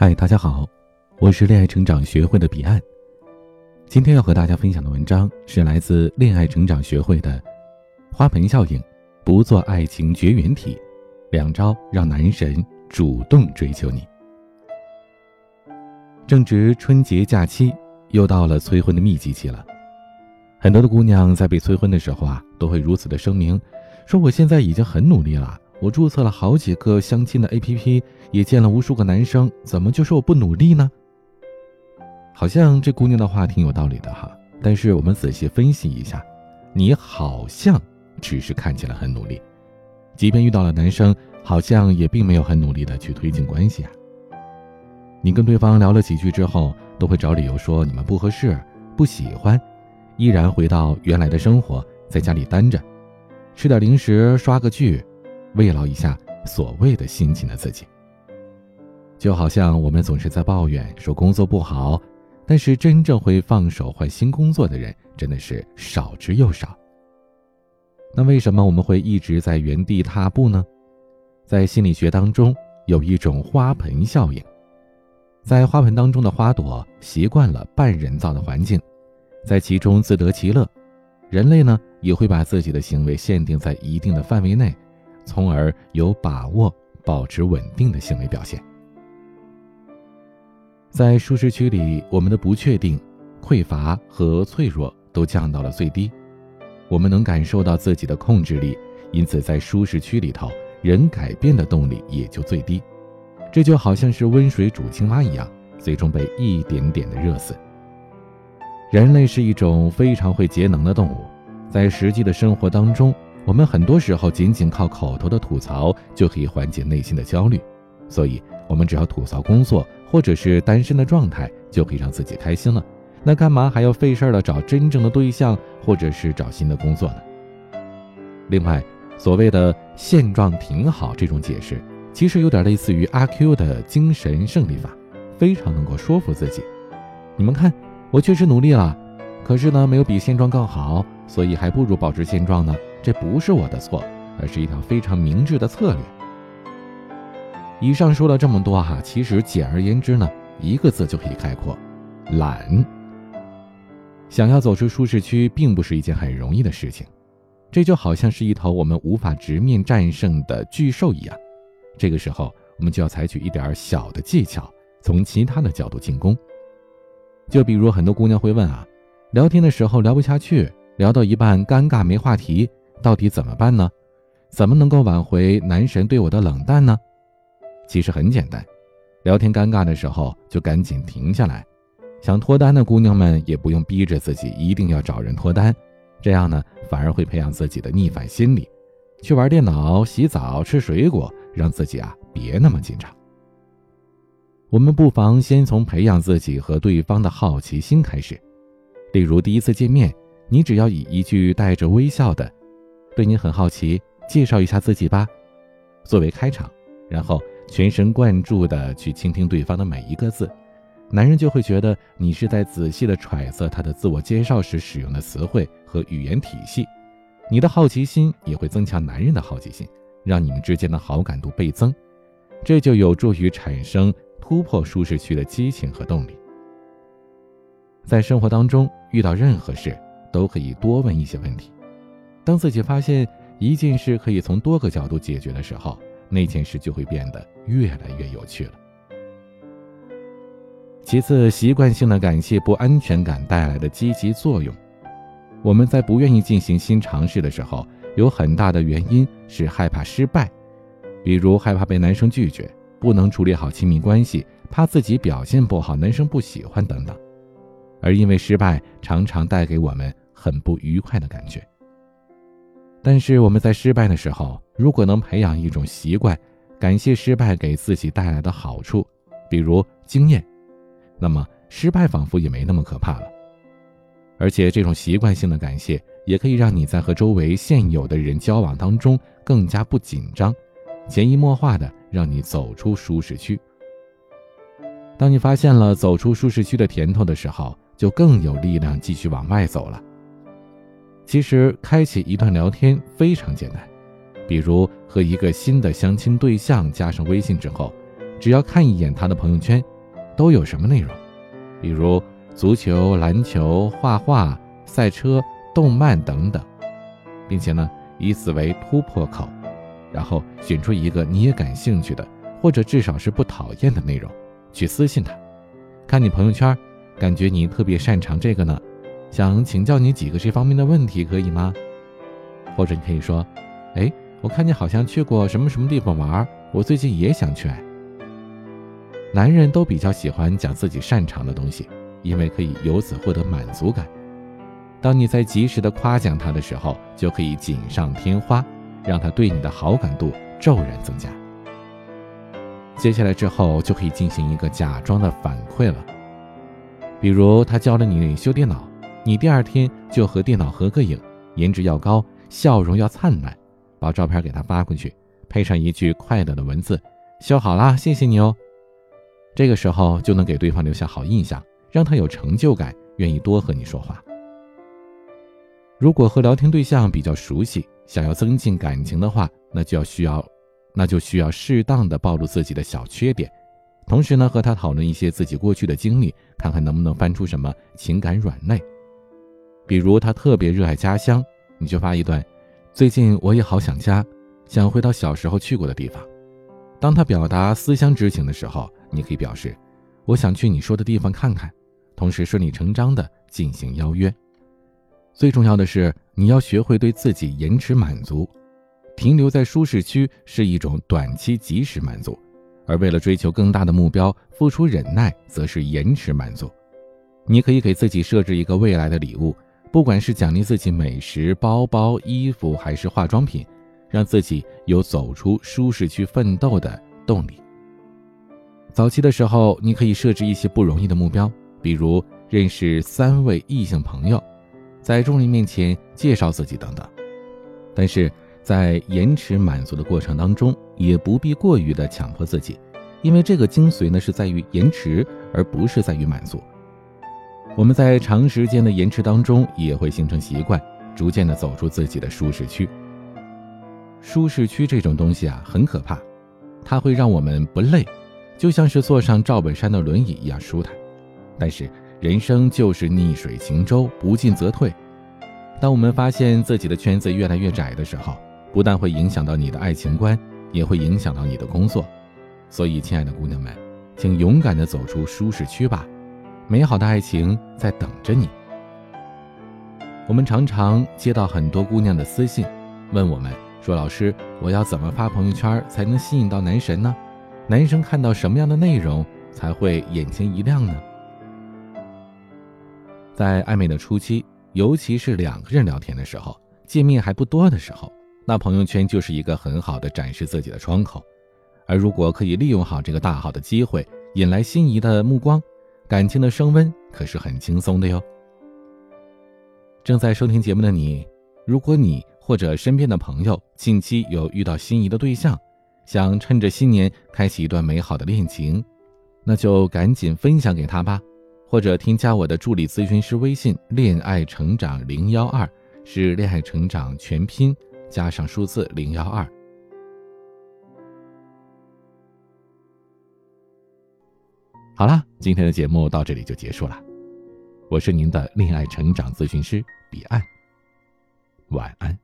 嗨，大家好，我是恋爱成长学会的彼岸。今天要和大家分享的文章是来自恋爱成长学会的《花盆效应》，不做爱情绝缘体，两招让男神主动追求你。正值春节假期，又到了催婚的密集期了。很多的姑娘在被催婚的时候啊，都会如此的声明，说我现在已经很努力了。我注册了好几个相亲的 APP，也见了无数个男生，怎么就说我不努力呢？好像这姑娘的话挺有道理的哈，但是我们仔细分析一下，你好像只是看起来很努力，即便遇到了男生，好像也并没有很努力的去推进关系啊。你跟对方聊了几句之后，都会找理由说你们不合适、不喜欢，依然回到原来的生活，在家里待着，吃点零食，刷个剧。慰劳一下所谓的辛勤的自己，就好像我们总是在抱怨说工作不好，但是真正会放手换新工作的人真的是少之又少。那为什么我们会一直在原地踏步呢？在心理学当中有一种花盆效应，在花盆当中的花朵习惯了半人造的环境，在其中自得其乐，人类呢也会把自己的行为限定在一定的范围内。从而有把握保持稳定的行为表现。在舒适区里，我们的不确定、匮乏和脆弱都降到了最低，我们能感受到自己的控制力，因此在舒适区里头，人改变的动力也就最低。这就好像是温水煮青蛙一样，最终被一点点的热死。人类是一种非常会节能的动物，在实际的生活当中。我们很多时候仅仅靠口头的吐槽就可以缓解内心的焦虑，所以，我们只要吐槽工作或者是单身的状态，就可以让自己开心了。那干嘛还要费事儿的找真正的对象，或者是找新的工作呢？另外，所谓的现状挺好这种解释，其实有点类似于阿 Q 的精神胜利法，非常能够说服自己。你们看，我确实努力了，可是呢，没有比现状更好，所以还不如保持现状呢。这不是我的错，而是一条非常明智的策略。以上说了这么多哈，其实简而言之呢，一个字就可以概括：懒。想要走出舒适区，并不是一件很容易的事情。这就好像是一头我们无法直面战胜的巨兽一样，这个时候我们就要采取一点小的技巧，从其他的角度进攻。就比如很多姑娘会问啊，聊天的时候聊不下去，聊到一半尴尬没话题。到底怎么办呢？怎么能够挽回男神对我的冷淡呢？其实很简单，聊天尴尬的时候就赶紧停下来。想脱单的姑娘们也不用逼着自己一定要找人脱单，这样呢反而会培养自己的逆反心理，去玩电脑、洗澡、吃水果，让自己啊别那么紧张。我们不妨先从培养自己和对方的好奇心开始，例如第一次见面，你只要以一句带着微笑的。对你很好奇，介绍一下自己吧，作为开场，然后全神贯注地去倾听对方的每一个字，男人就会觉得你是在仔细地揣测他的自我介绍时使用的词汇和语言体系，你的好奇心也会增强男人的好奇心，让你们之间的好感度倍增，这就有助于产生突破舒适区的激情和动力。在生活当中遇到任何事，都可以多问一些问题。当自己发现一件事可以从多个角度解决的时候，那件事就会变得越来越有趣了。其次，习惯性的感谢不安全感带来的积极作用。我们在不愿意进行新尝试的时候，有很大的原因是害怕失败，比如害怕被男生拒绝，不能处理好亲密关系，怕自己表现不好，男生不喜欢等等。而因为失败，常常带给我们很不愉快的感觉。但是我们在失败的时候，如果能培养一种习惯，感谢失败给自己带来的好处，比如经验，那么失败仿佛也没那么可怕了。而且这种习惯性的感谢，也可以让你在和周围现有的人交往当中更加不紧张，潜移默化的让你走出舒适区。当你发现了走出舒适区的甜头的时候，就更有力量继续往外走了。其实，开启一段聊天非常简单，比如和一个新的相亲对象加上微信之后，只要看一眼他的朋友圈，都有什么内容，比如足球、篮球、画画、赛车、动漫等等，并且呢，以此为突破口，然后选出一个你也感兴趣的，或者至少是不讨厌的内容，去私信他。看你朋友圈，感觉你特别擅长这个呢，想请教你几个这方面的问题，可以吗？或者你可以说，哎，我看你好像去过什么什么地方玩，我最近也想去。男人都比较喜欢讲自己擅长的东西，因为可以由此获得满足感。当你在及时的夸奖他的时候，就可以锦上添花，让他对你的好感度骤然增加。接下来之后就可以进行一个假装的反馈了，比如他教了你修电脑，你第二天就和电脑合个影，颜值要高。笑容要灿烂，把照片给他发过去，配上一句快乐的文字：“修好啦，谢谢你哦。”这个时候就能给对方留下好印象，让他有成就感，愿意多和你说话。如果和聊天对象比较熟悉，想要增进感情的话，那就要需要，那就需要适当的暴露自己的小缺点，同时呢和他讨论一些自己过去的经历，看看能不能翻出什么情感软肋。比如他特别热爱家乡。你就发一段，最近我也好想家，想回到小时候去过的地方。当他表达思乡之情的时候，你可以表示，我想去你说的地方看看，同时顺理成章的进行邀约。最重要的是，你要学会对自己延迟满足，停留在舒适区是一种短期及时满足，而为了追求更大的目标，付出忍耐则是延迟满足。你可以给自己设置一个未来的礼物。不管是奖励自己美食、包包、衣服，还是化妆品，让自己有走出舒适区奋斗的动力。早期的时候，你可以设置一些不容易的目标，比如认识三位异性朋友，在众人面前介绍自己等等。但是在延迟满足的过程当中，也不必过于的强迫自己，因为这个精髓呢是在于延迟，而不是在于满足。我们在长时间的延迟当中，也会形成习惯，逐渐的走出自己的舒适区。舒适区这种东西啊，很可怕，它会让我们不累，就像是坐上赵本山的轮椅一样舒坦。但是人生就是逆水行舟，不进则退。当我们发现自己的圈子越来越窄的时候，不但会影响到你的爱情观，也会影响到你的工作。所以，亲爱的姑娘们，请勇敢的走出舒适区吧。美好的爱情在等着你。我们常常接到很多姑娘的私信，问我们说：“老师，我要怎么发朋友圈才能吸引到男神呢？男生看到什么样的内容才会眼前一亮呢？”在暧昧的初期，尤其是两个人聊天的时候，见面还不多的时候，那朋友圈就是一个很好的展示自己的窗口。而如果可以利用好这个大好的机会，引来心仪的目光。感情的升温可是很轻松的哟。正在收听节目的你，如果你或者身边的朋友近期有遇到心仪的对象，想趁着新年开启一段美好的恋情，那就赶紧分享给他吧，或者添加我的助理咨询师微信“恋爱成长零幺二”，是恋爱成长全拼加上数字零幺二。好了，今天的节目到这里就结束了。我是您的恋爱成长咨询师彼岸，晚安。